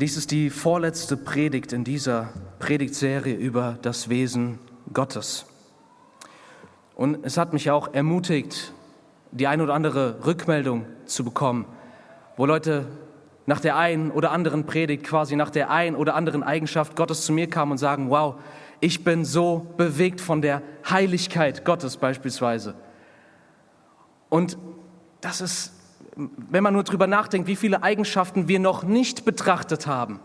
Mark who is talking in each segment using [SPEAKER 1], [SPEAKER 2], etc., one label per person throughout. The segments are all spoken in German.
[SPEAKER 1] Dies ist die vorletzte Predigt in dieser Predigtserie über das Wesen Gottes. Und es hat mich auch ermutigt, die ein oder andere Rückmeldung zu bekommen, wo Leute nach der einen oder anderen Predigt, quasi nach der einen oder anderen Eigenschaft Gottes zu mir kamen und sagen, wow, ich bin so bewegt von der Heiligkeit Gottes beispielsweise. Und das ist wenn man nur darüber nachdenkt, wie viele Eigenschaften wir noch nicht betrachtet haben.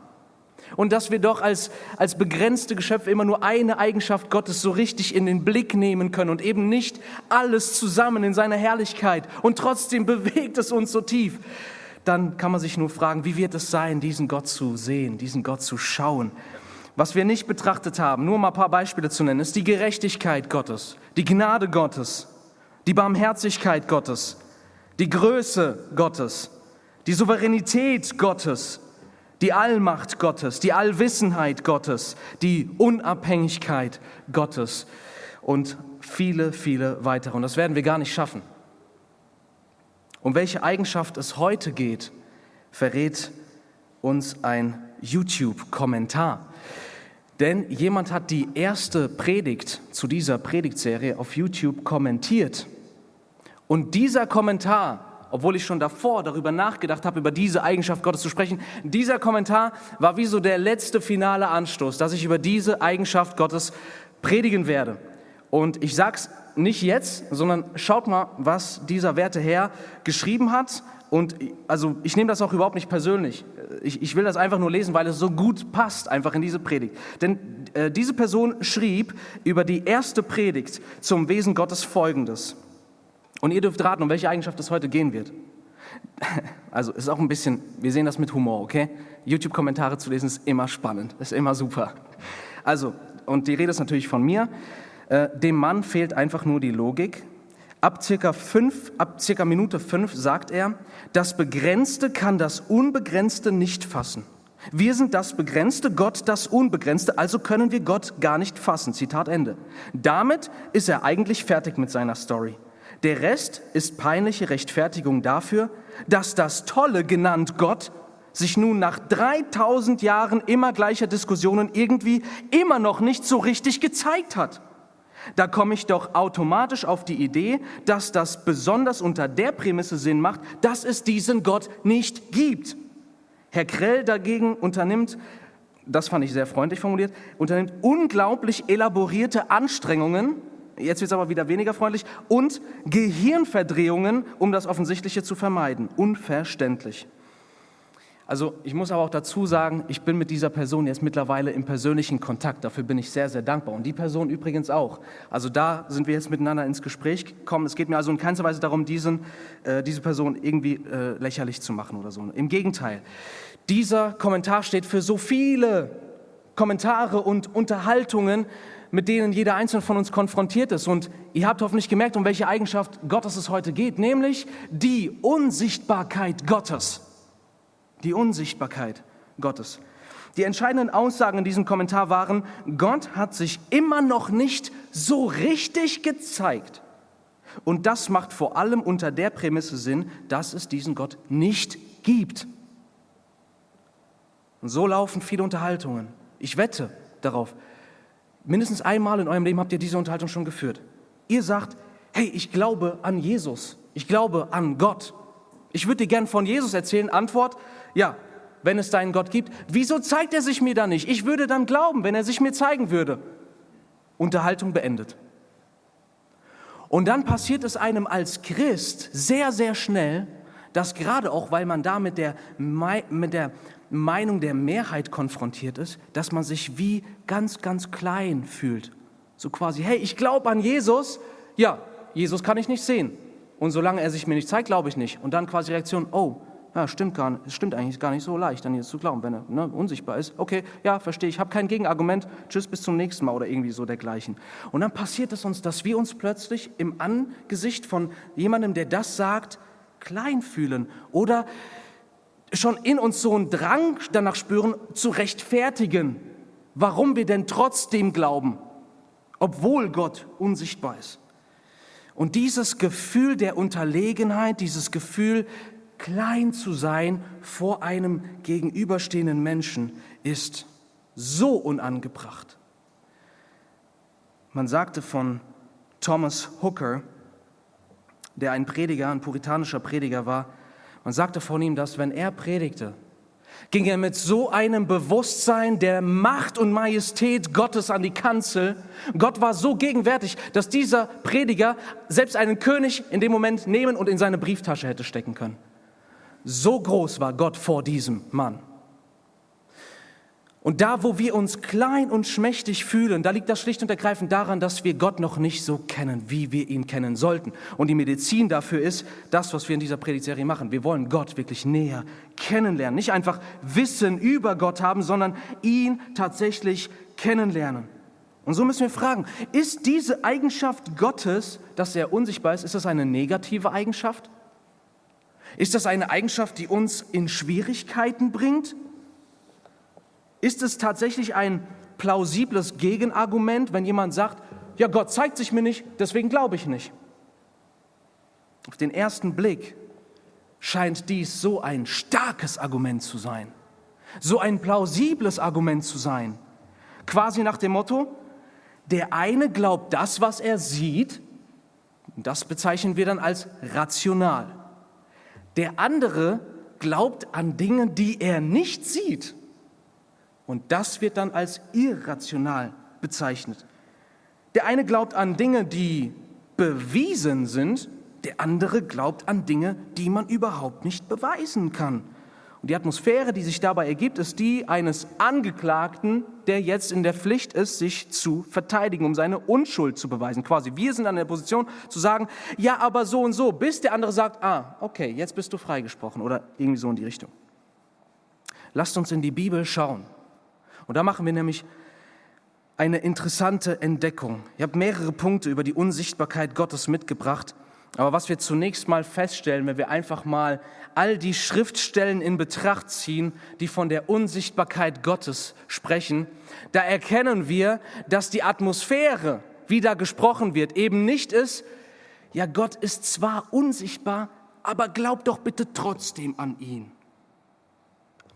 [SPEAKER 1] Und dass wir doch als, als begrenzte Geschöpfe immer nur eine Eigenschaft Gottes so richtig in den Blick nehmen können und eben nicht alles zusammen in seiner Herrlichkeit. Und trotzdem bewegt es uns so tief. Dann kann man sich nur fragen, wie wird es sein, diesen Gott zu sehen, diesen Gott zu schauen. Was wir nicht betrachtet haben, nur mal ein paar Beispiele zu nennen, ist die Gerechtigkeit Gottes, die Gnade Gottes, die Barmherzigkeit Gottes, die Größe Gottes, die Souveränität Gottes, die Allmacht Gottes, die Allwissenheit Gottes, die Unabhängigkeit Gottes und viele, viele weitere. Und das werden wir gar nicht schaffen. Um welche Eigenschaft es heute geht, verrät uns ein YouTube-Kommentar. Denn jemand hat die erste Predigt zu dieser Predigtserie auf YouTube kommentiert. Und dieser Kommentar, obwohl ich schon davor darüber nachgedacht habe, über diese Eigenschaft Gottes zu sprechen, dieser Kommentar war wie so der letzte finale Anstoß, dass ich über diese Eigenschaft Gottes predigen werde. Und ich sage es nicht jetzt, sondern schaut mal, was dieser werte Herr geschrieben hat. Und also ich nehme das auch überhaupt nicht persönlich. Ich, ich, will das einfach nur lesen, weil es so gut passt einfach in diese Predigt. Denn äh, diese Person schrieb über die erste Predigt zum Wesen Gottes Folgendes. Und ihr dürft raten, um welche Eigenschaft es heute gehen wird. Also ist auch ein bisschen, wir sehen das mit Humor, okay? YouTube-Kommentare zu lesen ist immer spannend, ist immer super. Also, und die Rede ist natürlich von mir. Äh, dem Mann fehlt einfach nur die Logik. Ab circa, fünf, ab circa Minute fünf sagt er, das Begrenzte kann das Unbegrenzte nicht fassen. Wir sind das Begrenzte, Gott das Unbegrenzte, also können wir Gott gar nicht fassen. Zitat Ende. Damit ist er eigentlich fertig mit seiner Story. Der Rest ist peinliche Rechtfertigung dafür, dass das Tolle genannt Gott sich nun nach 3000 Jahren immer gleicher Diskussionen irgendwie immer noch nicht so richtig gezeigt hat. Da komme ich doch automatisch auf die Idee, dass das besonders unter der Prämisse Sinn macht, dass es diesen Gott nicht gibt. Herr Krell dagegen unternimmt, das fand ich sehr freundlich formuliert, unternimmt unglaublich elaborierte Anstrengungen, jetzt wird es aber wieder weniger freundlich, und Gehirnverdrehungen, um das Offensichtliche zu vermeiden. Unverständlich. Also ich muss aber auch dazu sagen, ich bin mit dieser Person jetzt mittlerweile im persönlichen Kontakt. Dafür bin ich sehr, sehr dankbar. Und die Person übrigens auch. Also da sind wir jetzt miteinander ins Gespräch gekommen. Es geht mir also in keinster Weise darum, diesen, äh, diese Person irgendwie äh, lächerlich zu machen oder so. Im Gegenteil. Dieser Kommentar steht für so viele Kommentare und Unterhaltungen, mit denen jeder einzelne von uns konfrontiert ist. Und ihr habt hoffentlich gemerkt, um welche Eigenschaft Gottes es heute geht, nämlich die Unsichtbarkeit Gottes. Die Unsichtbarkeit Gottes. Die entscheidenden Aussagen in diesem Kommentar waren, Gott hat sich immer noch nicht so richtig gezeigt. Und das macht vor allem unter der Prämisse Sinn, dass es diesen Gott nicht gibt. Und so laufen viele Unterhaltungen. Ich wette darauf, Mindestens einmal in eurem Leben habt ihr diese Unterhaltung schon geführt. Ihr sagt, hey, ich glaube an Jesus. Ich glaube an Gott. Ich würde dir gern von Jesus erzählen. Antwort, ja, wenn es deinen Gott gibt. Wieso zeigt er sich mir dann nicht? Ich würde dann glauben, wenn er sich mir zeigen würde. Unterhaltung beendet. Und dann passiert es einem als Christ sehr, sehr schnell, dass gerade auch, weil man da mit der, mit der Meinung der Mehrheit konfrontiert ist, dass man sich wie ganz, ganz klein fühlt. So quasi, hey, ich glaube an Jesus, ja, Jesus kann ich nicht sehen. Und solange er sich mir nicht zeigt, glaube ich nicht. Und dann quasi Reaktion, oh, ja, stimmt gar nicht, stimmt eigentlich gar nicht so leicht, an Jesus zu glauben, wenn er ne, unsichtbar ist. Okay, ja, verstehe ich, habe kein Gegenargument, tschüss, bis zum nächsten Mal oder irgendwie so dergleichen. Und dann passiert es uns, dass wir uns plötzlich im Angesicht von jemandem, der das sagt, klein fühlen oder schon in uns so einen Drang danach spüren, zu rechtfertigen, warum wir denn trotzdem glauben, obwohl Gott unsichtbar ist. Und dieses Gefühl der Unterlegenheit, dieses Gefühl klein zu sein vor einem gegenüberstehenden Menschen ist so unangebracht. Man sagte von Thomas Hooker, der ein Prediger, ein puritanischer Prediger war, man sagte von ihm, dass wenn er predigte, ging er mit so einem Bewusstsein der Macht und Majestät Gottes an die Kanzel. Gott war so gegenwärtig, dass dieser Prediger selbst einen König in dem Moment nehmen und in seine Brieftasche hätte stecken können. So groß war Gott vor diesem Mann. Und da, wo wir uns klein und schmächtig fühlen, da liegt das schlicht und ergreifend daran, dass wir Gott noch nicht so kennen, wie wir ihn kennen sollten. Und die Medizin dafür ist das, was wir in dieser Predigtserie machen. Wir wollen Gott wirklich näher kennenlernen. Nicht einfach Wissen über Gott haben, sondern ihn tatsächlich kennenlernen. Und so müssen wir fragen, ist diese Eigenschaft Gottes, dass er unsichtbar ist, ist das eine negative Eigenschaft? Ist das eine Eigenschaft, die uns in Schwierigkeiten bringt? Ist es tatsächlich ein plausibles Gegenargument, wenn jemand sagt, ja, Gott zeigt sich mir nicht, deswegen glaube ich nicht? Auf den ersten Blick scheint dies so ein starkes Argument zu sein, so ein plausibles Argument zu sein. Quasi nach dem Motto, der eine glaubt das, was er sieht, das bezeichnen wir dann als rational. Der andere glaubt an Dinge, die er nicht sieht. Und das wird dann als irrational bezeichnet. Der eine glaubt an Dinge, die bewiesen sind, der andere glaubt an Dinge, die man überhaupt nicht beweisen kann. Und die Atmosphäre, die sich dabei ergibt, ist die eines Angeklagten, der jetzt in der Pflicht ist, sich zu verteidigen, um seine Unschuld zu beweisen. Quasi, wir sind an der Position zu sagen, ja, aber so und so, bis der andere sagt, ah, okay, jetzt bist du freigesprochen oder irgendwie so in die Richtung. Lasst uns in die Bibel schauen. Und da machen wir nämlich eine interessante Entdeckung. Ich habe mehrere Punkte über die Unsichtbarkeit Gottes mitgebracht. Aber was wir zunächst mal feststellen, wenn wir einfach mal all die Schriftstellen in Betracht ziehen, die von der Unsichtbarkeit Gottes sprechen, da erkennen wir, dass die Atmosphäre, wie da gesprochen wird, eben nicht ist, ja, Gott ist zwar unsichtbar, aber glaub doch bitte trotzdem an ihn.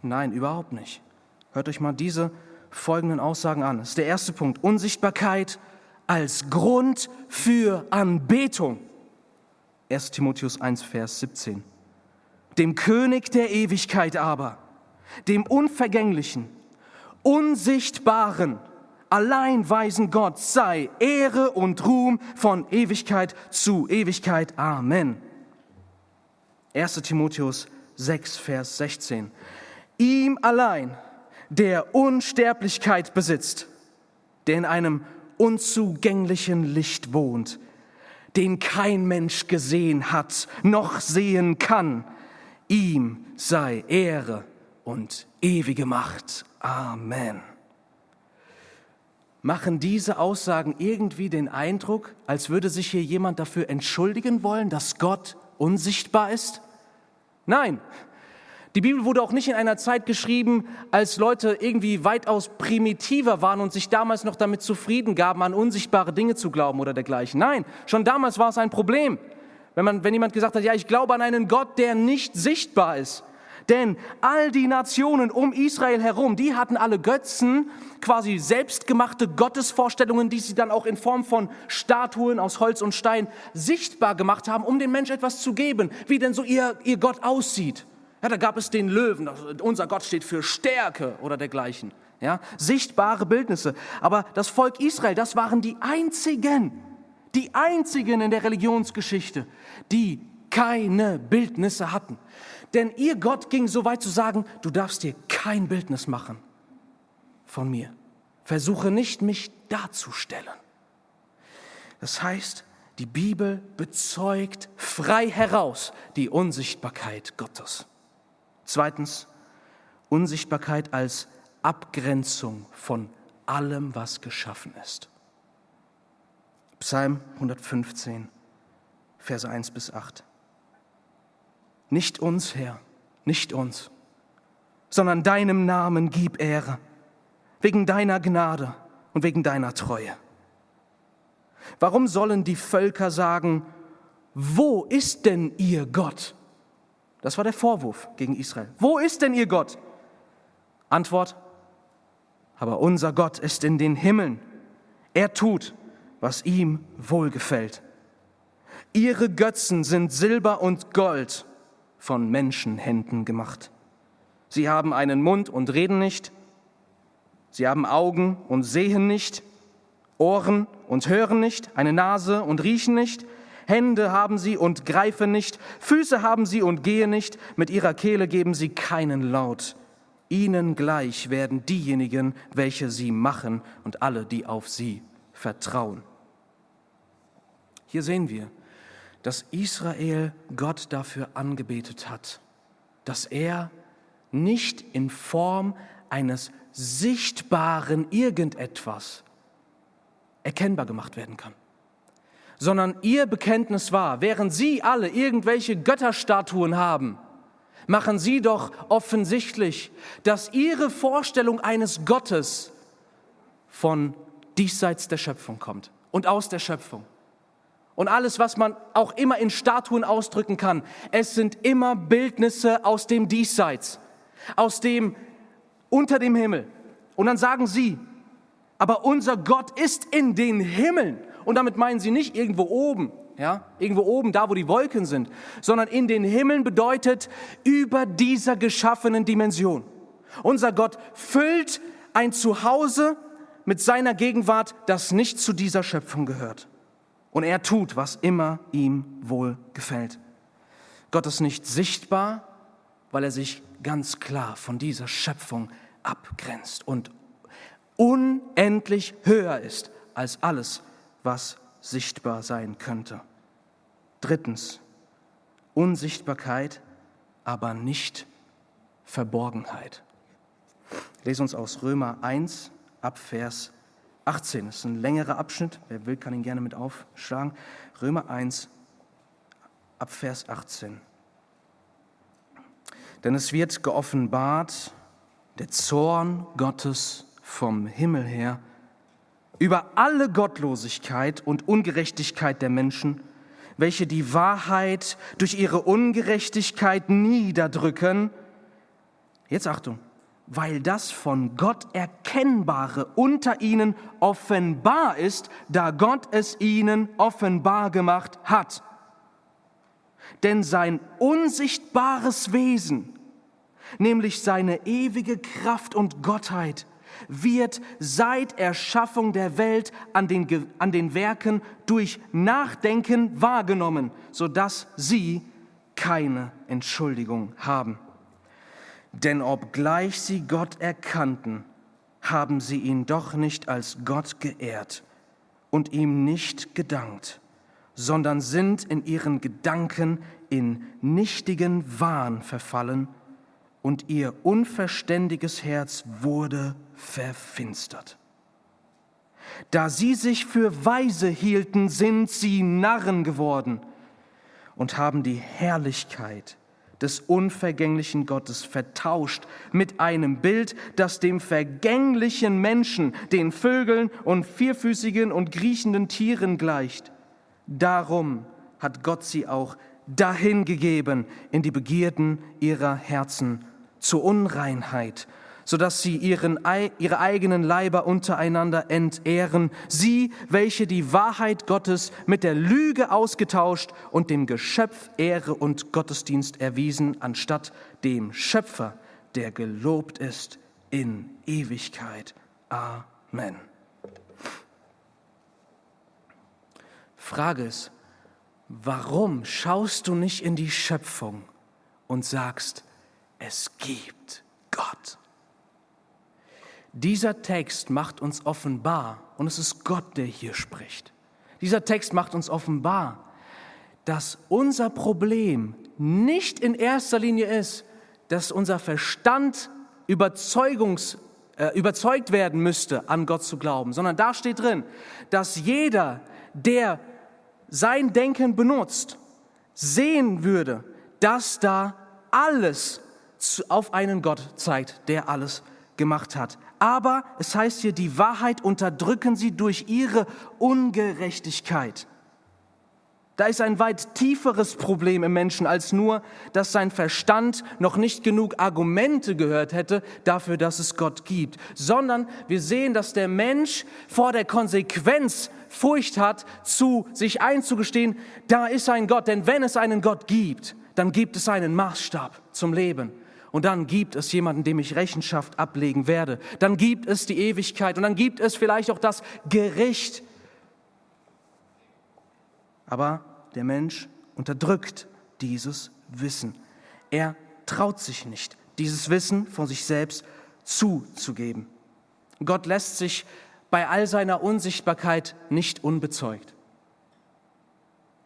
[SPEAKER 1] Nein, überhaupt nicht. Hört euch mal diese folgenden Aussagen an. Das ist der erste Punkt. Unsichtbarkeit als Grund für Anbetung. 1 Timotheus 1, Vers 17. Dem König der Ewigkeit aber, dem Unvergänglichen, Unsichtbaren, allein weisen Gott sei Ehre und Ruhm von Ewigkeit zu Ewigkeit. Amen. 1 Timotheus 6, Vers 16. Ihm allein der Unsterblichkeit besitzt, der in einem unzugänglichen Licht wohnt, den kein Mensch gesehen hat, noch sehen kann. Ihm sei Ehre und ewige Macht. Amen. Machen diese Aussagen irgendwie den Eindruck, als würde sich hier jemand dafür entschuldigen wollen, dass Gott unsichtbar ist? Nein, die Bibel wurde auch nicht in einer Zeit geschrieben, als Leute irgendwie weitaus primitiver waren und sich damals noch damit zufrieden gaben, an unsichtbare Dinge zu glauben oder dergleichen. Nein, schon damals war es ein Problem, wenn, man, wenn jemand gesagt hat, ja, ich glaube an einen Gott, der nicht sichtbar ist. Denn all die Nationen um Israel herum, die hatten alle Götzen, quasi selbstgemachte Gottesvorstellungen, die sie dann auch in Form von Statuen aus Holz und Stein sichtbar gemacht haben, um den Menschen etwas zu geben, wie denn so ihr, ihr Gott aussieht. Ja, da gab es den Löwen, unser Gott steht für Stärke oder dergleichen. Ja, sichtbare Bildnisse. Aber das Volk Israel, das waren die einzigen, die einzigen in der Religionsgeschichte, die keine Bildnisse hatten. Denn ihr Gott ging so weit zu sagen, du darfst dir kein Bildnis machen von mir. Versuche nicht, mich darzustellen. Das heißt, die Bibel bezeugt frei heraus die Unsichtbarkeit Gottes. Zweitens, Unsichtbarkeit als Abgrenzung von allem, was geschaffen ist. Psalm 115, Verse 1 bis 8. Nicht uns, Herr, nicht uns, sondern deinem Namen gib Ehre, wegen deiner Gnade und wegen deiner Treue. Warum sollen die Völker sagen, wo ist denn ihr Gott? Das war der Vorwurf gegen Israel. Wo ist denn ihr Gott? Antwort, aber unser Gott ist in den Himmeln. Er tut, was ihm wohlgefällt. Ihre Götzen sind Silber und Gold von Menschenhänden gemacht. Sie haben einen Mund und reden nicht. Sie haben Augen und sehen nicht, Ohren und hören nicht, eine Nase und riechen nicht. Hände haben sie und greifen nicht, Füße haben sie und gehen nicht, mit ihrer Kehle geben sie keinen Laut. Ihnen gleich werden diejenigen, welche sie machen und alle, die auf sie vertrauen. Hier sehen wir, dass Israel Gott dafür angebetet hat, dass er nicht in Form eines sichtbaren irgendetwas erkennbar gemacht werden kann, sondern ihr Bekenntnis war, während sie alle irgendwelche Götterstatuen haben, machen sie doch offensichtlich, dass ihre Vorstellung eines Gottes von diesseits der Schöpfung kommt und aus der Schöpfung und alles, was man auch immer in Statuen ausdrücken kann, es sind immer Bildnisse aus dem Diesseits, aus dem unter dem Himmel. Und dann sagen sie, aber unser Gott ist in den Himmeln. Und damit meinen sie nicht irgendwo oben, ja, irgendwo oben, da wo die Wolken sind, sondern in den Himmeln bedeutet über dieser geschaffenen Dimension. Unser Gott füllt ein Zuhause mit seiner Gegenwart, das nicht zu dieser Schöpfung gehört. Und er tut, was immer ihm wohl gefällt. Gott ist nicht sichtbar, weil er sich ganz klar von dieser Schöpfung abgrenzt und unendlich höher ist als alles, was sichtbar sein könnte. Drittens, Unsichtbarkeit, aber nicht Verborgenheit. Lese uns aus Römer 1 ab Vers 18. Das ist ein längerer Abschnitt. Wer will, kann ihn gerne mit aufschlagen. Römer 1, ab Vers 18. Denn es wird geoffenbart der Zorn Gottes vom Himmel her über alle Gottlosigkeit und Ungerechtigkeit der Menschen, welche die Wahrheit durch ihre Ungerechtigkeit niederdrücken. Jetzt Achtung, weil das von Gott Erkennbare unter ihnen offenbar ist, da Gott es ihnen offenbar gemacht hat. Denn sein unsichtbares Wesen, nämlich seine ewige Kraft und Gottheit, wird seit Erschaffung der Welt an den, an den Werken durch Nachdenken wahrgenommen, sodass sie keine Entschuldigung haben. Denn obgleich sie Gott erkannten, haben sie ihn doch nicht als Gott geehrt und ihm nicht gedankt, sondern sind in ihren Gedanken in nichtigen Wahn verfallen und ihr unverständiges Herz wurde verfinstert. Da sie sich für weise hielten, sind sie Narren geworden und haben die Herrlichkeit des unvergänglichen Gottes vertauscht mit einem Bild, das dem vergänglichen Menschen, den Vögeln und vierfüßigen und kriechenden Tieren gleicht. Darum hat Gott sie auch dahingegeben in die Begierden ihrer Herzen zur Unreinheit sodass sie ihren, ihre eigenen Leiber untereinander entehren, sie, welche die Wahrheit Gottes mit der Lüge ausgetauscht und dem Geschöpf Ehre und Gottesdienst erwiesen, anstatt dem Schöpfer, der gelobt ist in Ewigkeit. Amen. Frage ist, warum schaust du nicht in die Schöpfung und sagst, es gibt Gott? Dieser Text macht uns offenbar, und es ist Gott, der hier spricht, dieser Text macht uns offenbar, dass unser Problem nicht in erster Linie ist, dass unser Verstand Überzeugungs, äh, überzeugt werden müsste, an Gott zu glauben, sondern da steht drin, dass jeder, der sein Denken benutzt, sehen würde, dass da alles auf einen Gott zeigt, der alles gemacht hat. Aber es heißt hier, die Wahrheit unterdrücken sie durch ihre Ungerechtigkeit. Da ist ein weit tieferes Problem im Menschen als nur, dass sein Verstand noch nicht genug Argumente gehört hätte dafür, dass es Gott gibt, sondern wir sehen, dass der Mensch vor der Konsequenz Furcht hat, zu sich einzugestehen, da ist ein Gott. Denn wenn es einen Gott gibt, dann gibt es einen Maßstab zum Leben. Und dann gibt es jemanden, dem ich Rechenschaft ablegen werde. Dann gibt es die Ewigkeit und dann gibt es vielleicht auch das Gericht. Aber der Mensch unterdrückt dieses Wissen. Er traut sich nicht, dieses Wissen von sich selbst zuzugeben. Gott lässt sich bei all seiner Unsichtbarkeit nicht unbezeugt.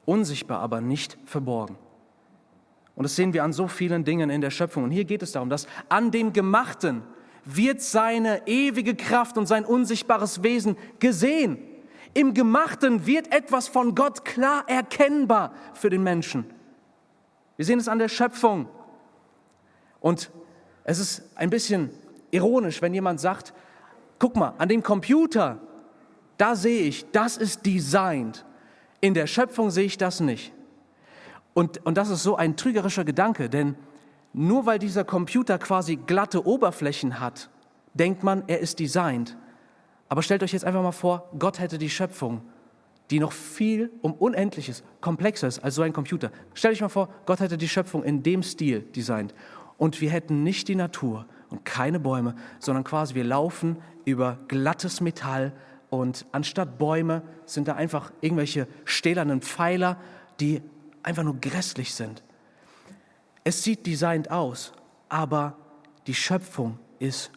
[SPEAKER 1] Unsichtbar, aber nicht verborgen. Und das sehen wir an so vielen Dingen in der Schöpfung. Und hier geht es darum, dass an dem Gemachten wird seine ewige Kraft und sein unsichtbares Wesen gesehen. Im Gemachten wird etwas von Gott klar erkennbar für den Menschen. Wir sehen es an der Schöpfung. Und es ist ein bisschen ironisch, wenn jemand sagt, guck mal, an dem Computer, da sehe ich, das ist designed. In der Schöpfung sehe ich das nicht. Und, und das ist so ein trügerischer Gedanke, denn nur weil dieser Computer quasi glatte Oberflächen hat, denkt man, er ist designt. Aber stellt euch jetzt einfach mal vor, Gott hätte die Schöpfung, die noch viel um Unendliches, komplexer ist als so ein Computer. Stellt euch mal vor, Gott hätte die Schöpfung in dem Stil designt. Und wir hätten nicht die Natur und keine Bäume, sondern quasi wir laufen über glattes Metall und anstatt Bäume sind da einfach irgendwelche stählernen Pfeiler, die einfach nur grässlich sind. Es sieht designt aus, aber die Schöpfung ist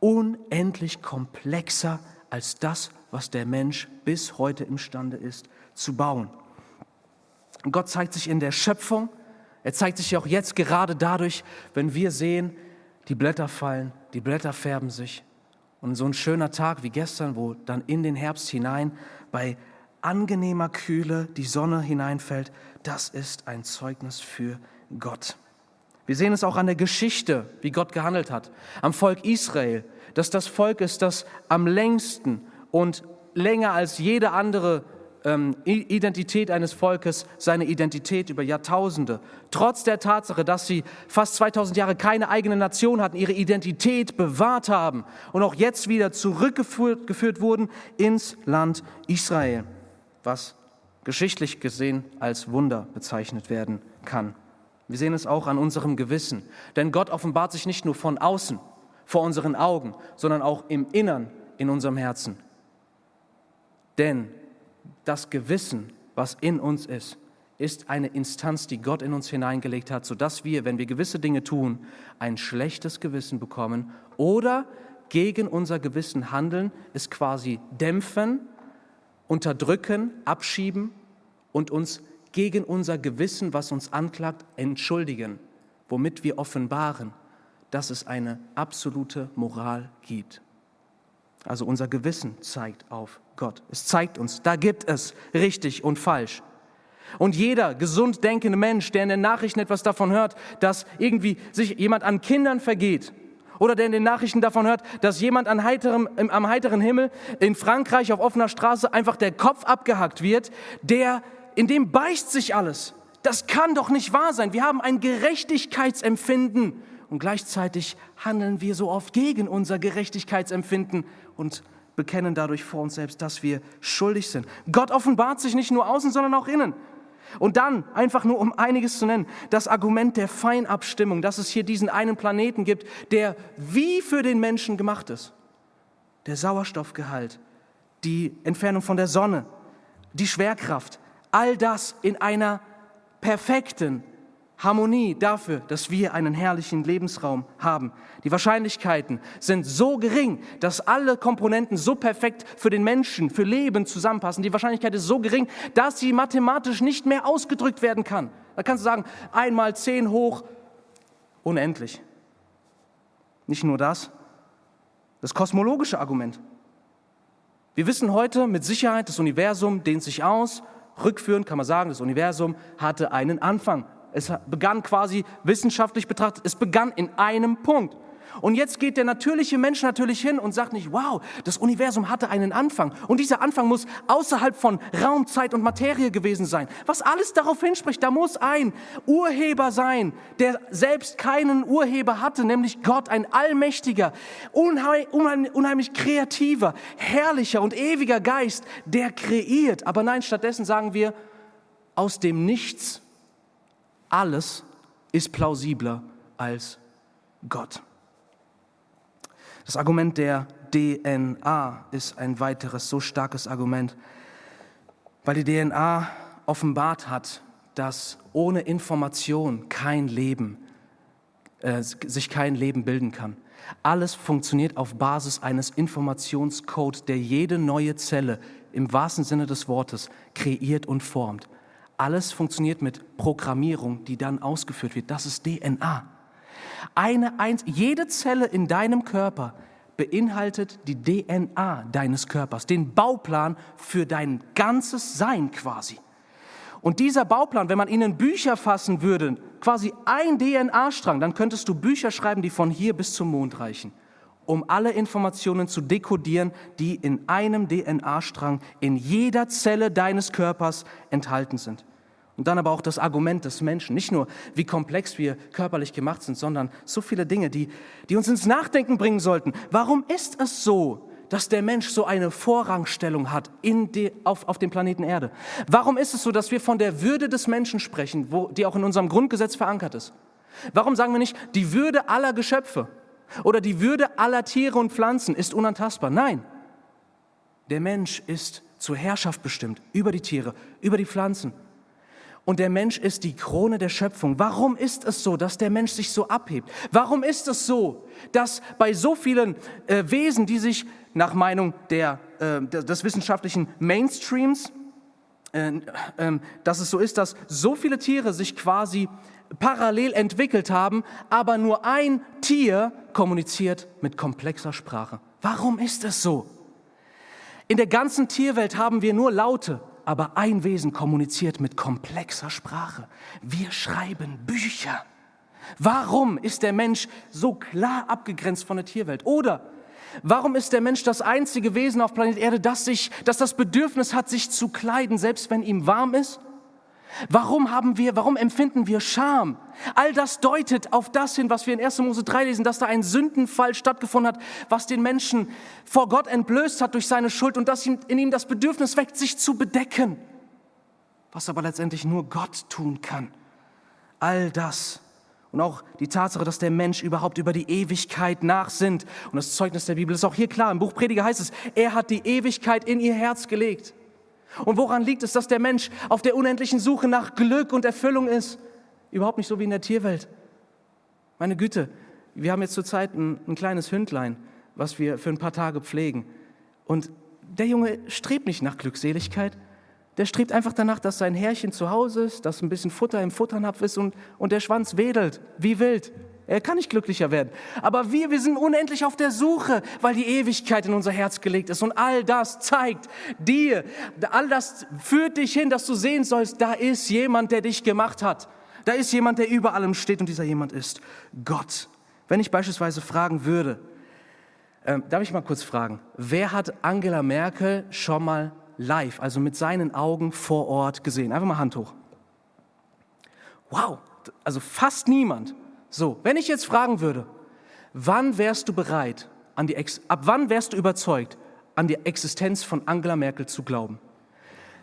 [SPEAKER 1] unendlich komplexer als das, was der Mensch bis heute imstande ist zu bauen. Gott zeigt sich in der Schöpfung, er zeigt sich auch jetzt gerade dadurch, wenn wir sehen, die Blätter fallen, die Blätter färben sich. Und so ein schöner Tag wie gestern, wo dann in den Herbst hinein bei angenehmer Kühle die Sonne hineinfällt, das ist ein Zeugnis für Gott. Wir sehen es auch an der Geschichte, wie Gott gehandelt hat. Am Volk Israel, dass das Volk ist, das am längsten und länger als jede andere ähm, Identität eines Volkes seine Identität über Jahrtausende, trotz der Tatsache, dass sie fast 2000 Jahre keine eigene Nation hatten, ihre Identität bewahrt haben und auch jetzt wieder zurückgeführt wurden ins Land Israel was geschichtlich gesehen als Wunder bezeichnet werden kann. Wir sehen es auch an unserem Gewissen, denn Gott offenbart sich nicht nur von außen, vor unseren Augen, sondern auch im Innern, in unserem Herzen. Denn das Gewissen, was in uns ist, ist eine Instanz, die Gott in uns hineingelegt hat, sodass wir, wenn wir gewisse Dinge tun, ein schlechtes Gewissen bekommen oder gegen unser Gewissen handeln, es quasi dämpfen unterdrücken, abschieben und uns gegen unser Gewissen, was uns anklagt, entschuldigen, womit wir offenbaren, dass es eine absolute Moral gibt. Also unser Gewissen zeigt auf Gott. Es zeigt uns, da gibt es richtig und falsch. Und jeder gesund denkende Mensch, der in den Nachrichten etwas davon hört, dass irgendwie sich jemand an Kindern vergeht, oder der in den Nachrichten davon hört, dass jemand an heiterem, am heiteren Himmel in Frankreich auf offener Straße einfach der Kopf abgehackt wird, der, in dem beißt sich alles. Das kann doch nicht wahr sein. Wir haben ein Gerechtigkeitsempfinden und gleichzeitig handeln wir so oft gegen unser Gerechtigkeitsempfinden und bekennen dadurch vor uns selbst, dass wir schuldig sind. Gott offenbart sich nicht nur außen, sondern auch innen. Und dann, einfach nur um einiges zu nennen, das Argument der Feinabstimmung, dass es hier diesen einen Planeten gibt, der wie für den Menschen gemacht ist. Der Sauerstoffgehalt, die Entfernung von der Sonne, die Schwerkraft, all das in einer perfekten, Harmonie dafür, dass wir einen herrlichen Lebensraum haben. Die Wahrscheinlichkeiten sind so gering, dass alle Komponenten so perfekt für den Menschen, für Leben zusammenpassen. Die Wahrscheinlichkeit ist so gering, dass sie mathematisch nicht mehr ausgedrückt werden kann. Da kannst du sagen, einmal zehn hoch, unendlich. Nicht nur das, das kosmologische Argument. Wir wissen heute mit Sicherheit, das Universum dehnt sich aus. Rückführend kann man sagen, das Universum hatte einen Anfang. Es begann quasi wissenschaftlich betrachtet, es begann in einem Punkt. Und jetzt geht der natürliche Mensch natürlich hin und sagt nicht, wow, das Universum hatte einen Anfang. Und dieser Anfang muss außerhalb von Raum, Zeit und Materie gewesen sein. Was alles darauf hinspricht, da muss ein Urheber sein, der selbst keinen Urheber hatte, nämlich Gott, ein allmächtiger, unheimlich, kreativer, herrlicher und ewiger Geist, der kreiert. Aber nein, stattdessen sagen wir, aus dem Nichts, alles ist plausibler als Gott. Das Argument der DNA ist ein weiteres so starkes Argument, weil die DNA offenbart hat, dass ohne Information kein Leben, äh, sich kein Leben bilden kann. Alles funktioniert auf Basis eines Informationscodes, der jede neue Zelle im wahrsten Sinne des Wortes kreiert und formt. Alles funktioniert mit Programmierung, die dann ausgeführt wird. Das ist DNA. Eine, eins, jede Zelle in deinem Körper beinhaltet die DNA deines Körpers, den Bauplan für dein ganzes Sein quasi. Und dieser Bauplan, wenn man ihn in Bücher fassen würde, quasi ein DNA-Strang, dann könntest du Bücher schreiben, die von hier bis zum Mond reichen, um alle Informationen zu dekodieren, die in einem DNA-Strang in jeder Zelle deines Körpers enthalten sind. Und dann aber auch das Argument des Menschen. Nicht nur, wie komplex wir körperlich gemacht sind, sondern so viele Dinge, die, die uns ins Nachdenken bringen sollten. Warum ist es so, dass der Mensch so eine Vorrangstellung hat in die, auf, auf dem Planeten Erde? Warum ist es so, dass wir von der Würde des Menschen sprechen, wo, die auch in unserem Grundgesetz verankert ist? Warum sagen wir nicht, die Würde aller Geschöpfe oder die Würde aller Tiere und Pflanzen ist unantastbar? Nein, der Mensch ist zur Herrschaft bestimmt über die Tiere, über die Pflanzen und der Mensch ist die Krone der Schöpfung. Warum ist es so, dass der Mensch sich so abhebt? Warum ist es so, dass bei so vielen äh, Wesen, die sich nach Meinung der, äh, des wissenschaftlichen Mainstreams, äh, ähm, dass es so ist, dass so viele Tiere sich quasi parallel entwickelt haben, aber nur ein Tier kommuniziert mit komplexer Sprache. Warum ist es so? In der ganzen Tierwelt haben wir nur Laute, aber ein Wesen kommuniziert mit komplexer Sprache. Wir schreiben Bücher. Warum ist der Mensch so klar abgegrenzt von der Tierwelt? Oder warum ist der Mensch das einzige Wesen auf Planet Erde, das, sich, das das Bedürfnis hat, sich zu kleiden, selbst wenn ihm warm ist? Warum haben wir, warum empfinden wir Scham? All das deutet auf das hin, was wir in 1. Mose 3 lesen, dass da ein Sündenfall stattgefunden hat, was den Menschen vor Gott entblößt hat durch seine Schuld und dass in ihm das Bedürfnis weckt, sich zu bedecken. Was aber letztendlich nur Gott tun kann. All das und auch die Tatsache, dass der Mensch überhaupt über die Ewigkeit nachsinnt. Und das Zeugnis der Bibel ist auch hier klar. Im Buch Prediger heißt es, er hat die Ewigkeit in ihr Herz gelegt. Und woran liegt es, dass der Mensch auf der unendlichen Suche nach Glück und Erfüllung ist? Überhaupt nicht so wie in der Tierwelt. Meine Güte, wir haben jetzt zurzeit ein, ein kleines Hündlein, was wir für ein paar Tage pflegen. Und der Junge strebt nicht nach Glückseligkeit. Der strebt einfach danach, dass sein Härchen zu Hause ist, dass ein bisschen Futter im Futternapf ist und, und der Schwanz wedelt, wie wild. Er kann nicht glücklicher werden. Aber wir, wir sind unendlich auf der Suche, weil die Ewigkeit in unser Herz gelegt ist. Und all das zeigt dir, all das führt dich hin, dass du sehen sollst, da ist jemand, der dich gemacht hat. Da ist jemand, der über allem steht und dieser jemand ist Gott. Wenn ich beispielsweise fragen würde, äh, darf ich mal kurz fragen, wer hat Angela Merkel schon mal live, also mit seinen Augen vor Ort gesehen? Einfach mal Hand hoch. Wow, also fast niemand. So, wenn ich jetzt fragen würde, wann wärst du bereit, an die Ex ab wann wärst du überzeugt, an die Existenz von Angela Merkel zu glauben?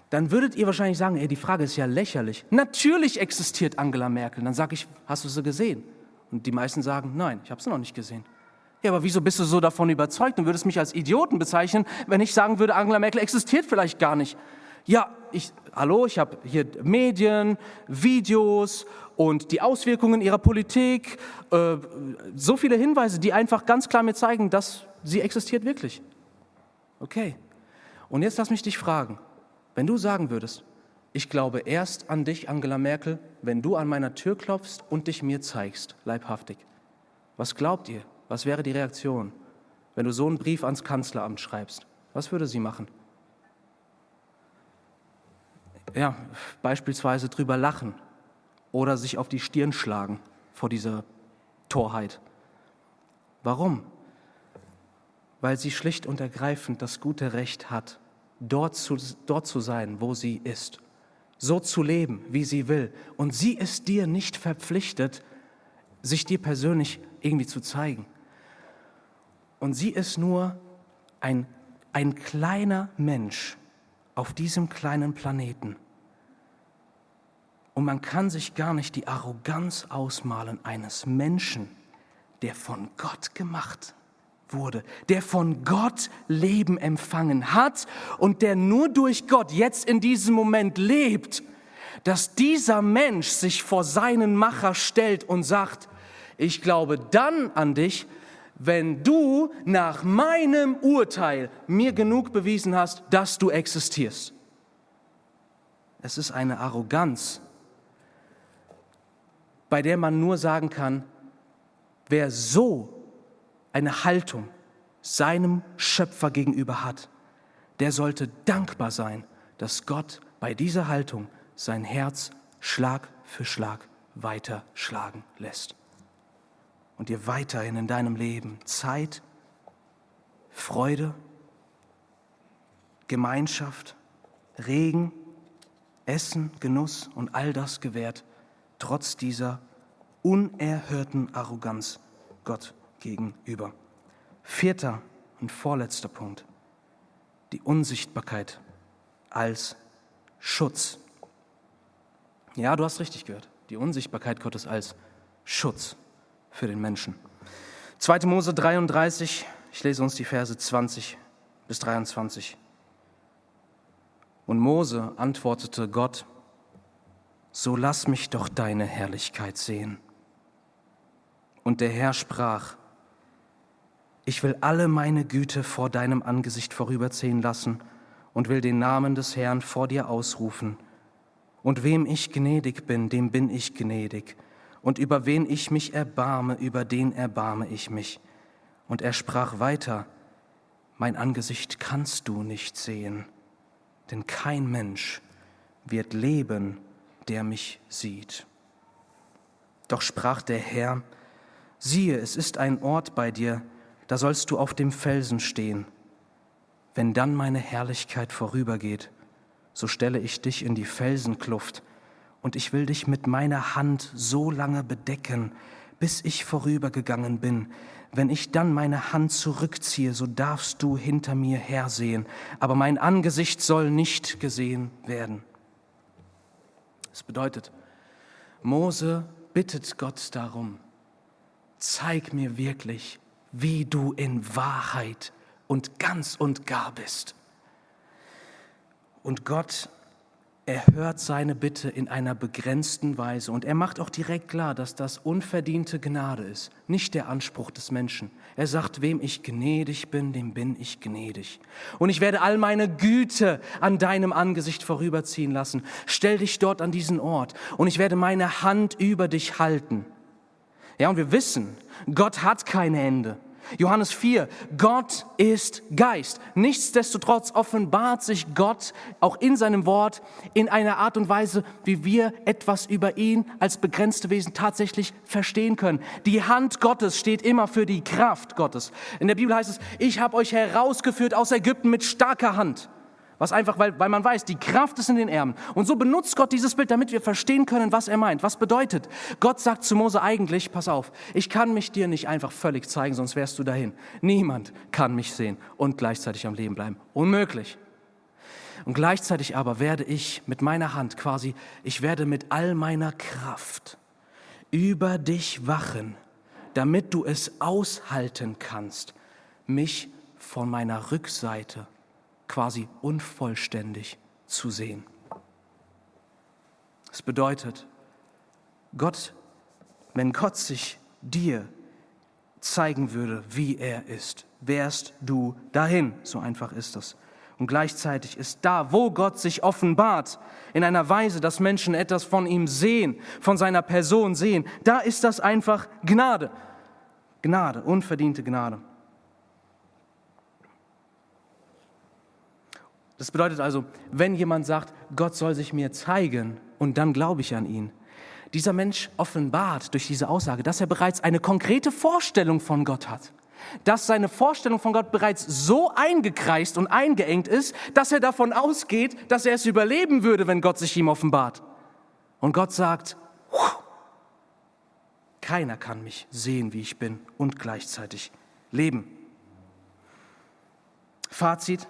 [SPEAKER 1] Dann würdet ihr wahrscheinlich sagen, ey, die Frage ist ja lächerlich. Natürlich existiert Angela Merkel. Dann sage ich, hast du sie gesehen? Und die meisten sagen, nein, ich habe sie noch nicht gesehen. Ja, aber wieso bist du so davon überzeugt und würdest mich als Idioten bezeichnen, wenn ich sagen würde, Angela Merkel existiert vielleicht gar nicht? Ja, ich, hallo, ich habe hier Medien, Videos und die Auswirkungen ihrer Politik, äh, so viele Hinweise, die einfach ganz klar mir zeigen, dass sie existiert wirklich. Okay. Und jetzt lass mich dich fragen, wenn du sagen würdest, ich glaube erst an dich, Angela Merkel, wenn du an meiner Tür klopfst und dich mir zeigst, leibhaftig. Was glaubt ihr? Was wäre die Reaktion, wenn du so einen Brief ans Kanzleramt schreibst? Was würde sie machen? Ja, beispielsweise drüber lachen oder sich auf die Stirn schlagen vor dieser Torheit. Warum? Weil sie schlicht und ergreifend das gute Recht hat, dort zu, dort zu sein, wo sie ist, so zu leben, wie sie will. Und sie ist dir nicht verpflichtet, sich dir persönlich irgendwie zu zeigen. Und sie ist nur ein, ein kleiner Mensch auf diesem kleinen Planeten. Und man kann sich gar nicht die Arroganz ausmalen eines Menschen, der von Gott gemacht wurde, der von Gott Leben empfangen hat und der nur durch Gott jetzt in diesem Moment lebt, dass dieser Mensch sich vor seinen Macher stellt und sagt, ich glaube dann an dich, wenn du nach meinem Urteil mir genug bewiesen hast, dass du existierst. Es ist eine Arroganz, bei der man nur sagen kann, wer so eine Haltung seinem Schöpfer gegenüber hat, der sollte dankbar sein, dass Gott bei dieser Haltung sein Herz Schlag für Schlag weiter schlagen lässt und dir weiterhin in deinem Leben Zeit, Freude, Gemeinschaft, Regen, Essen, Genuss und all das gewährt, trotz dieser unerhörten Arroganz Gott gegenüber. Vierter und vorletzter Punkt, die Unsichtbarkeit als Schutz. Ja, du hast richtig gehört, die Unsichtbarkeit Gottes als Schutz für den Menschen. 2. Mose 33, ich lese uns die Verse 20 bis 23. Und Mose antwortete Gott, so lass mich doch deine Herrlichkeit sehen. Und der Herr sprach, ich will alle meine Güte vor deinem Angesicht vorüberziehen lassen und will den Namen des Herrn vor dir ausrufen. Und wem ich gnädig bin, dem bin ich gnädig und über wen ich mich erbarme, über den erbarme ich mich. Und er sprach weiter, mein Angesicht kannst du nicht sehen, denn kein Mensch wird leben, der mich sieht. Doch sprach der Herr, siehe, es ist ein Ort bei dir, da sollst du auf dem Felsen stehen. Wenn dann meine Herrlichkeit vorübergeht, so stelle ich dich in die Felsenkluft, und ich will dich mit meiner Hand so lange bedecken, bis ich vorübergegangen bin. Wenn ich dann meine Hand zurückziehe, so darfst du hinter mir hersehen, aber mein Angesicht soll nicht gesehen werden. Das bedeutet, Mose bittet Gott darum, zeig mir wirklich, wie du in Wahrheit und ganz und gar bist. Und Gott er hört seine Bitte in einer begrenzten Weise und er macht auch direkt klar, dass das unverdiente Gnade ist, nicht der Anspruch des Menschen. Er sagt, wem ich gnädig bin, dem bin ich gnädig. Und ich werde all meine Güte an deinem Angesicht vorüberziehen lassen. Stell dich dort an diesen Ort und ich werde meine Hand über dich halten. Ja, und wir wissen, Gott hat keine Ende. Johannes 4, Gott ist Geist. Nichtsdestotrotz offenbart sich Gott auch in seinem Wort in einer Art und Weise, wie wir etwas über ihn als begrenzte Wesen tatsächlich verstehen können. Die Hand Gottes steht immer für die Kraft Gottes. In der Bibel heißt es, ich habe euch herausgeführt aus Ägypten mit starker Hand. Was einfach, weil, weil man weiß, die Kraft ist in den Ärmeln. Und so benutzt Gott dieses Bild, damit wir verstehen können, was er meint. Was bedeutet? Gott sagt zu Mose eigentlich, pass auf, ich kann mich dir nicht einfach völlig zeigen, sonst wärst du dahin. Niemand kann mich sehen und gleichzeitig am Leben bleiben. Unmöglich. Und gleichzeitig aber werde ich mit meiner Hand quasi, ich werde mit all meiner Kraft über dich wachen, damit du es aushalten kannst, mich von meiner Rückseite quasi unvollständig zu sehen. Das bedeutet, Gott, wenn Gott sich dir zeigen würde, wie er ist, wärst du dahin. So einfach ist das. Und gleichzeitig ist da, wo Gott sich offenbart, in einer Weise, dass Menschen etwas von ihm sehen, von seiner Person sehen, da ist das einfach Gnade. Gnade, unverdiente Gnade. Das bedeutet also, wenn jemand sagt, Gott soll sich mir zeigen und dann glaube ich an ihn, Dieser Mensch offenbart durch diese Aussage, dass er bereits eine konkrete Vorstellung von Gott hat. Dass seine Vorstellung von Gott bereits so eingekreist und eingeengt ist, dass er davon ausgeht, dass er es überleben würde, wenn Gott sich ihm offenbart. Und Gott sagt, keiner kann mich sehen, wie ich bin und gleichzeitig leben. Fazit,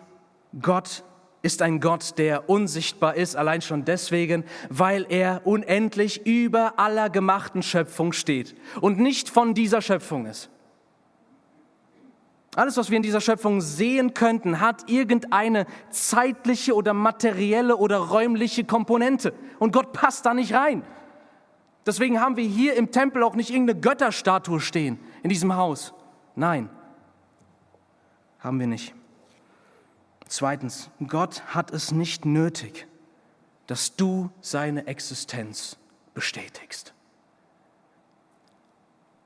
[SPEAKER 1] Gott ist ein Gott, der unsichtbar ist, allein schon deswegen, weil er unendlich über aller gemachten Schöpfung steht und nicht von dieser Schöpfung ist. Alles, was wir in dieser Schöpfung sehen könnten, hat irgendeine zeitliche oder materielle oder räumliche Komponente. Und Gott passt da nicht rein. Deswegen haben wir hier im Tempel auch nicht irgendeine Götterstatue stehen in diesem Haus. Nein, haben wir nicht. Zweitens, Gott hat es nicht nötig, dass du seine Existenz bestätigst.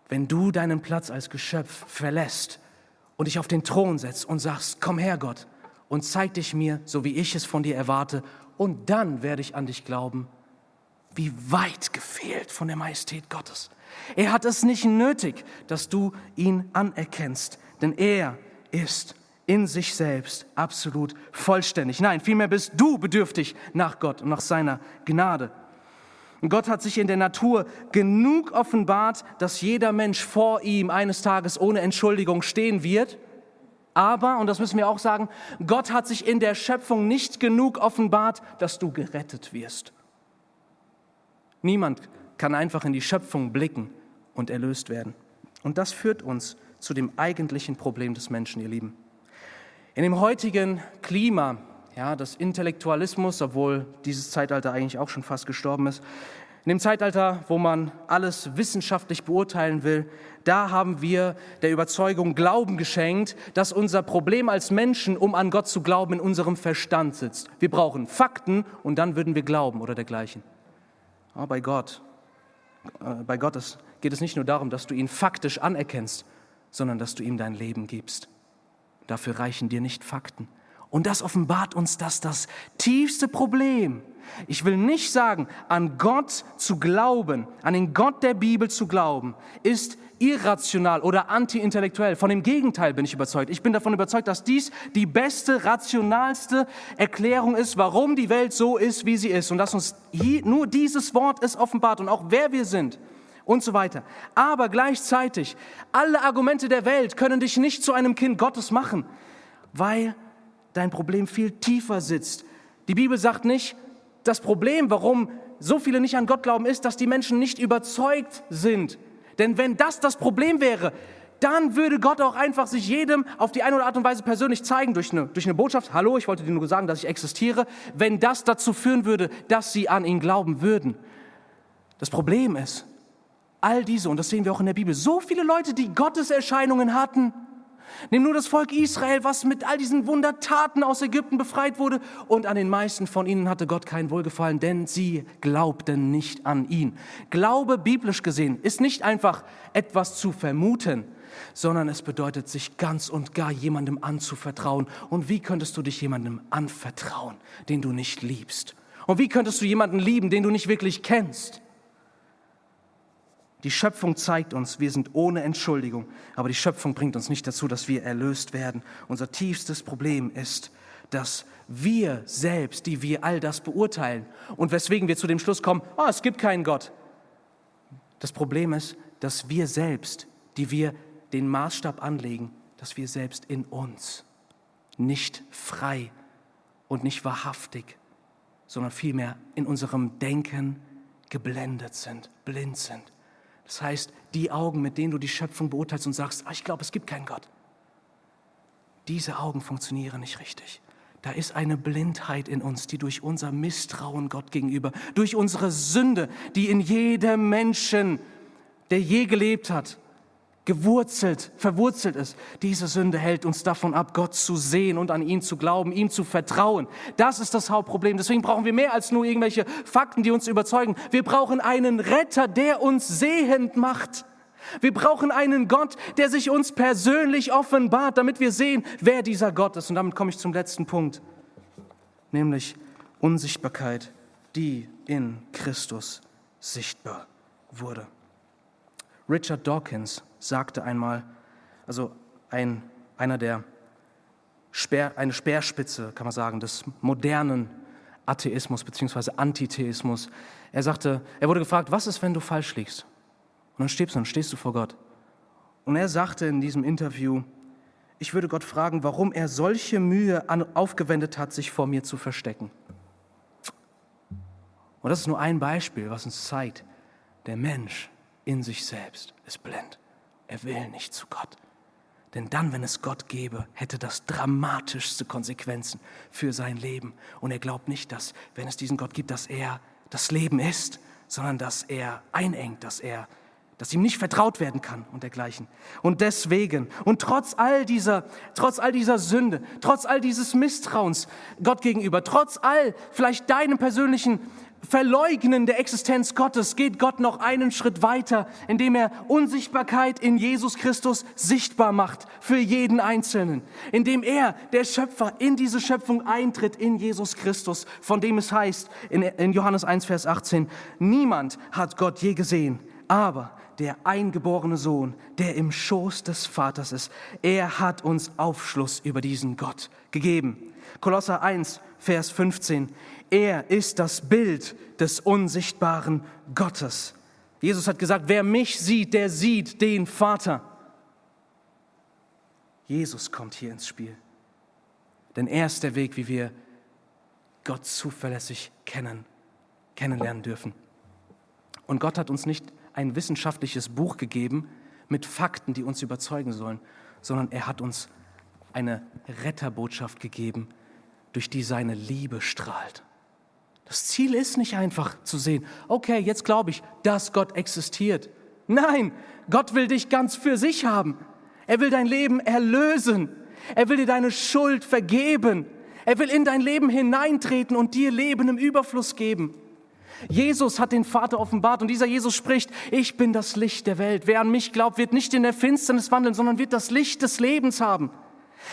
[SPEAKER 1] Wenn du deinen Platz als Geschöpf verlässt und dich auf den Thron setzt und sagst, komm her Gott und zeig dich mir, so wie ich es von dir erwarte, und dann werde ich an dich glauben, wie weit gefehlt von der Majestät Gottes. Er hat es nicht nötig, dass du ihn anerkennst, denn er ist in sich selbst absolut vollständig. Nein, vielmehr bist du bedürftig nach Gott und nach seiner Gnade. Gott hat sich in der Natur genug offenbart, dass jeder Mensch vor ihm eines Tages ohne Entschuldigung stehen wird. Aber, und das müssen wir auch sagen, Gott hat sich in der Schöpfung nicht genug offenbart, dass du gerettet wirst. Niemand kann einfach in die Schöpfung blicken und erlöst werden. Und das führt uns zu dem eigentlichen Problem des Menschen, ihr Lieben. In dem heutigen Klima ja, des Intellektualismus, obwohl dieses Zeitalter eigentlich auch schon fast gestorben ist, in dem Zeitalter, wo man alles wissenschaftlich beurteilen will, da haben wir der Überzeugung Glauben geschenkt, dass unser Problem als Menschen, um an Gott zu glauben, in unserem Verstand sitzt. Wir brauchen Fakten und dann würden wir glauben oder dergleichen. Aber bei Gott, äh, bei Gott geht es nicht nur darum, dass du ihn faktisch anerkennst, sondern dass du ihm dein Leben gibst. Dafür reichen dir nicht Fakten. Und das offenbart uns, dass das tiefste Problem, ich will nicht sagen, an Gott zu glauben, an den Gott der Bibel zu glauben, ist irrational oder anti-intellektuell. Von dem Gegenteil bin ich überzeugt. Ich bin davon überzeugt, dass dies die beste, rationalste Erklärung ist, warum die Welt so ist, wie sie ist. Und dass uns hier nur dieses Wort ist offenbart und auch wer wir sind und so weiter. Aber gleichzeitig, alle Argumente der Welt können dich nicht zu einem Kind Gottes machen, weil dein Problem viel tiefer sitzt. Die Bibel sagt nicht, das Problem, warum so viele nicht an Gott glauben, ist, dass die Menschen nicht überzeugt sind. Denn wenn das das Problem wäre, dann würde Gott auch einfach sich jedem auf die eine oder andere Art und Weise persönlich zeigen durch eine, durch eine Botschaft. Hallo, ich wollte dir nur sagen, dass ich existiere. Wenn das dazu führen würde, dass sie an ihn glauben würden. Das Problem ist, all diese, und das sehen wir auch in der Bibel, so viele Leute, die Gotteserscheinungen hatten. Nimm nur das Volk Israel, was mit all diesen Wundertaten aus Ägypten befreit wurde, und an den meisten von ihnen hatte Gott kein Wohlgefallen, denn sie glaubten nicht an ihn. Glaube, biblisch gesehen, ist nicht einfach etwas zu vermuten, sondern es bedeutet, sich ganz und gar jemandem anzuvertrauen. Und wie könntest du dich jemandem anvertrauen, den du nicht liebst? Und wie könntest du jemanden lieben, den du nicht wirklich kennst? Die Schöpfung zeigt uns, wir sind ohne Entschuldigung, aber die Schöpfung bringt uns nicht dazu, dass wir erlöst werden. Unser tiefstes Problem ist, dass wir selbst, die wir all das beurteilen und weswegen wir zu dem Schluss kommen, oh, es gibt keinen Gott. Das Problem ist, dass wir selbst, die wir den Maßstab anlegen, dass wir selbst in uns nicht frei und nicht wahrhaftig, sondern vielmehr in unserem Denken geblendet sind, blind sind. Das heißt, die Augen, mit denen du die Schöpfung beurteilst und sagst, ah, ich glaube, es gibt keinen Gott. Diese Augen funktionieren nicht richtig. Da ist eine Blindheit in uns, die durch unser Misstrauen Gott gegenüber, durch unsere Sünde, die in jedem Menschen, der je gelebt hat, gewurzelt, verwurzelt ist. Diese Sünde hält uns davon ab, Gott zu sehen und an ihn zu glauben, ihm zu vertrauen. Das ist das Hauptproblem. Deswegen brauchen wir mehr als nur irgendwelche Fakten, die uns überzeugen. Wir brauchen einen Retter, der uns sehend macht. Wir brauchen einen Gott, der sich uns persönlich offenbart, damit wir sehen, wer dieser Gott ist. Und damit komme ich zum letzten Punkt, nämlich Unsichtbarkeit, die in Christus sichtbar wurde. Richard Dawkins sagte einmal, also ein, einer der Speer, eine Speerspitze, kann man sagen, des modernen Atheismus bzw. Antitheismus. Er sagte, er wurde gefragt, was ist, wenn du falsch liegst? Und dann stirbst du, dann stehst du vor Gott. Und er sagte in diesem Interview, ich würde Gott fragen, warum er solche Mühe aufgewendet hat, sich vor mir zu verstecken. Und das ist nur ein Beispiel, was uns zeigt, der Mensch in sich selbst ist blind. Er will nicht zu Gott. Denn dann, wenn es Gott gäbe, hätte das dramatischste Konsequenzen für sein Leben. Und er glaubt nicht, dass, wenn es diesen Gott gibt, dass er das Leben ist, sondern dass er einengt, dass er dass ihm nicht vertraut werden kann und dergleichen. Und deswegen, und trotz all dieser, trotz all dieser Sünde, trotz all dieses Misstrauens Gott gegenüber, trotz all vielleicht deinem persönlichen Verleugnen der Existenz Gottes geht Gott noch einen Schritt weiter, indem er Unsichtbarkeit in Jesus Christus sichtbar macht für jeden Einzelnen, indem er, der Schöpfer, in diese Schöpfung eintritt in Jesus Christus, von dem es heißt in, Johannes 1, Vers 18, niemand hat Gott je gesehen, aber der eingeborene Sohn, der im Schoß des Vaters ist, er hat uns Aufschluss über diesen Gott gegeben. Kolosser 1, Vers 15. Er ist das Bild des unsichtbaren Gottes. Jesus hat gesagt, wer mich sieht, der sieht den Vater. Jesus kommt hier ins Spiel. Denn er ist der Weg, wie wir Gott zuverlässig kennen, kennenlernen dürfen. Und Gott hat uns nicht ein wissenschaftliches Buch gegeben mit Fakten, die uns überzeugen sollen, sondern er hat uns eine Retterbotschaft gegeben, durch die seine Liebe strahlt. Das Ziel ist nicht einfach zu sehen, okay, jetzt glaube ich, dass Gott existiert. Nein, Gott will dich ganz für sich haben. Er will dein Leben erlösen. Er will dir deine Schuld vergeben. Er will in dein Leben hineintreten und dir Leben im Überfluss geben. Jesus hat den Vater offenbart und dieser Jesus spricht, ich bin das Licht der Welt. Wer an mich glaubt, wird nicht in der Finsternis wandeln, sondern wird das Licht des Lebens haben.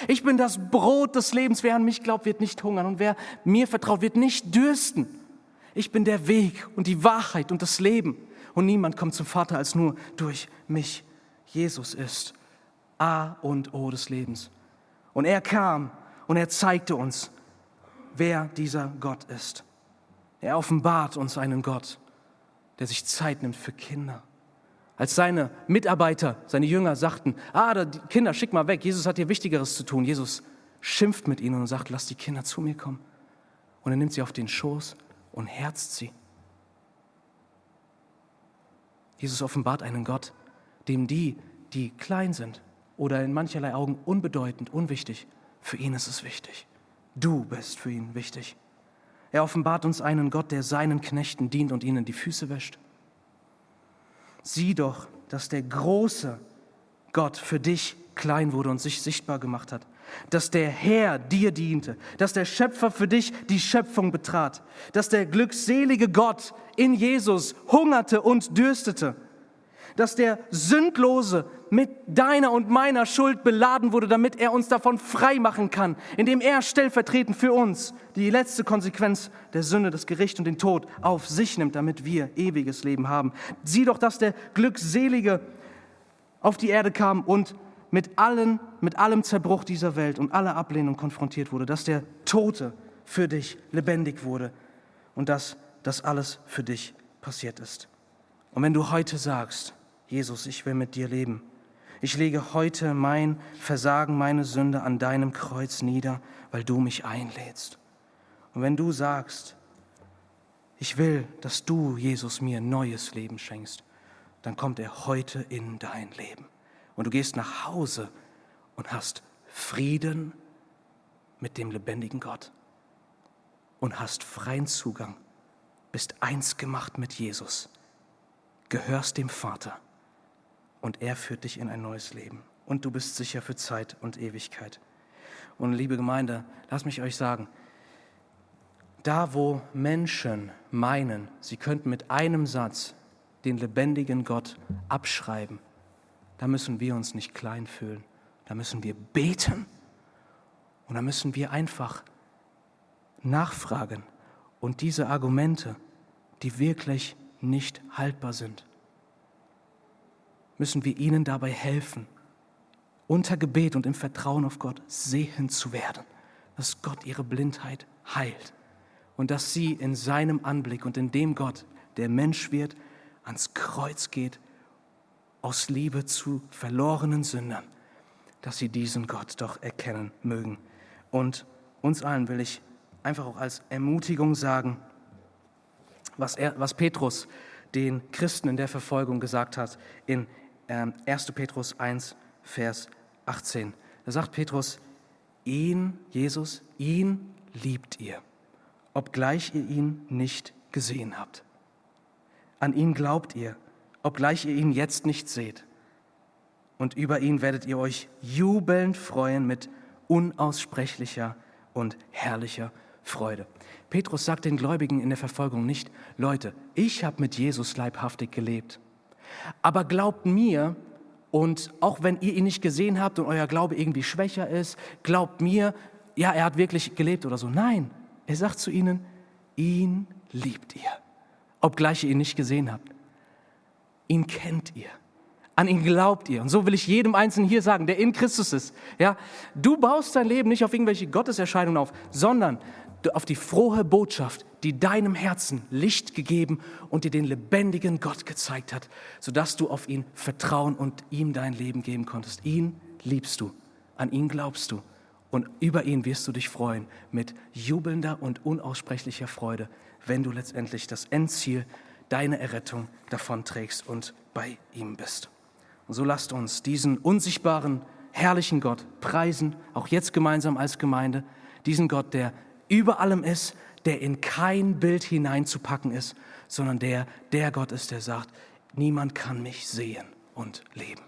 [SPEAKER 1] Ich bin das Brot des Lebens. Wer an mich glaubt, wird nicht hungern und wer mir vertraut, wird nicht dürsten. Ich bin der Weg und die Wahrheit und das Leben. Und niemand kommt zum Vater als nur durch mich. Jesus ist A und O des Lebens. Und er kam und er zeigte uns, wer dieser Gott ist. Er offenbart uns einen Gott, der sich Zeit nimmt für Kinder als seine Mitarbeiter, seine Jünger sagten, ah, die Kinder, schick mal weg, Jesus hat hier Wichtigeres zu tun. Jesus schimpft mit ihnen und sagt, lass die Kinder zu mir kommen. Und er nimmt sie auf den Schoß und herzt sie. Jesus offenbart einen Gott, dem die, die klein sind oder in mancherlei Augen unbedeutend, unwichtig, für ihn ist es wichtig. Du bist für ihn wichtig. Er offenbart uns einen Gott, der seinen Knechten dient und ihnen die Füße wäscht. Sieh doch, dass der große Gott für dich klein wurde und sich sichtbar gemacht hat. Dass der Herr dir diente, dass der Schöpfer für dich die Schöpfung betrat, dass der glückselige Gott in Jesus hungerte und dürstete dass der Sündlose mit deiner und meiner Schuld beladen wurde, damit er uns davon frei machen kann, indem er stellvertretend für uns die letzte Konsequenz der Sünde, das Gericht und den Tod auf sich nimmt, damit wir ewiges Leben haben. Sieh doch, dass der Glückselige auf die Erde kam und mit, allen, mit allem Zerbruch dieser Welt und aller Ablehnung konfrontiert wurde, dass der Tote für dich lebendig wurde und dass das alles für dich passiert ist. Und wenn du heute sagst, Jesus, ich will mit dir leben. Ich lege heute mein Versagen, meine Sünde an deinem Kreuz nieder, weil du mich einlädst. Und wenn du sagst, ich will, dass du, Jesus, mir neues Leben schenkst, dann kommt er heute in dein Leben. Und du gehst nach Hause und hast Frieden mit dem lebendigen Gott und hast freien Zugang, bist eins gemacht mit Jesus, gehörst dem Vater und er führt dich in ein neues Leben. Und du bist sicher für Zeit und Ewigkeit. Und liebe Gemeinde, lass mich euch sagen, da wo Menschen meinen, sie könnten mit einem Satz den lebendigen Gott abschreiben, da müssen wir uns nicht klein fühlen. Da müssen wir beten und da müssen wir einfach nachfragen und diese Argumente, die wirklich nicht haltbar sind, müssen wir ihnen dabei helfen, unter Gebet und im Vertrauen auf Gott sehen zu werden, dass Gott ihre Blindheit heilt und dass sie in seinem Anblick und in dem Gott, der Mensch wird, ans Kreuz geht, aus Liebe zu verlorenen Sündern, dass sie diesen Gott doch erkennen mögen. Und uns allen will ich einfach auch als Ermutigung sagen, was, er, was Petrus den Christen in der Verfolgung gesagt hat in 1. Ähm, Petrus 1, Vers 18. Da sagt Petrus, ihn, Jesus, ihn liebt ihr, obgleich ihr ihn nicht gesehen habt. An ihn glaubt ihr, obgleich ihr ihn jetzt nicht seht. Und über ihn werdet ihr euch jubelnd freuen mit unaussprechlicher und herrlicher Freude. Petrus sagt den Gläubigen in der Verfolgung nicht, Leute, ich habe mit Jesus leibhaftig gelebt. Aber glaubt mir, und auch wenn ihr ihn nicht gesehen habt und euer Glaube irgendwie schwächer ist, glaubt mir, ja, er hat wirklich gelebt oder so. Nein, er sagt zu ihnen, ihn liebt ihr, obgleich ihr ihn nicht gesehen habt. Ihn kennt ihr. An ihn glaubt ihr. Und so will ich jedem Einzelnen hier sagen, der in Christus ist. Ja, du baust dein Leben nicht auf irgendwelche Gotteserscheinungen auf, sondern auf die frohe Botschaft, die deinem Herzen Licht gegeben und dir den lebendigen Gott gezeigt hat, sodass du auf ihn vertrauen und ihm dein Leben geben konntest. Ihn liebst du, an ihn glaubst du und über ihn wirst du dich freuen mit jubelnder und unaussprechlicher Freude, wenn du letztendlich das Endziel, deine Errettung davonträgst und bei ihm bist. Und so lasst uns diesen unsichtbaren, herrlichen Gott preisen, auch jetzt gemeinsam als Gemeinde, diesen Gott, der über allem ist, der in kein Bild hineinzupacken ist, sondern der der Gott ist, der sagt, niemand kann mich sehen und leben.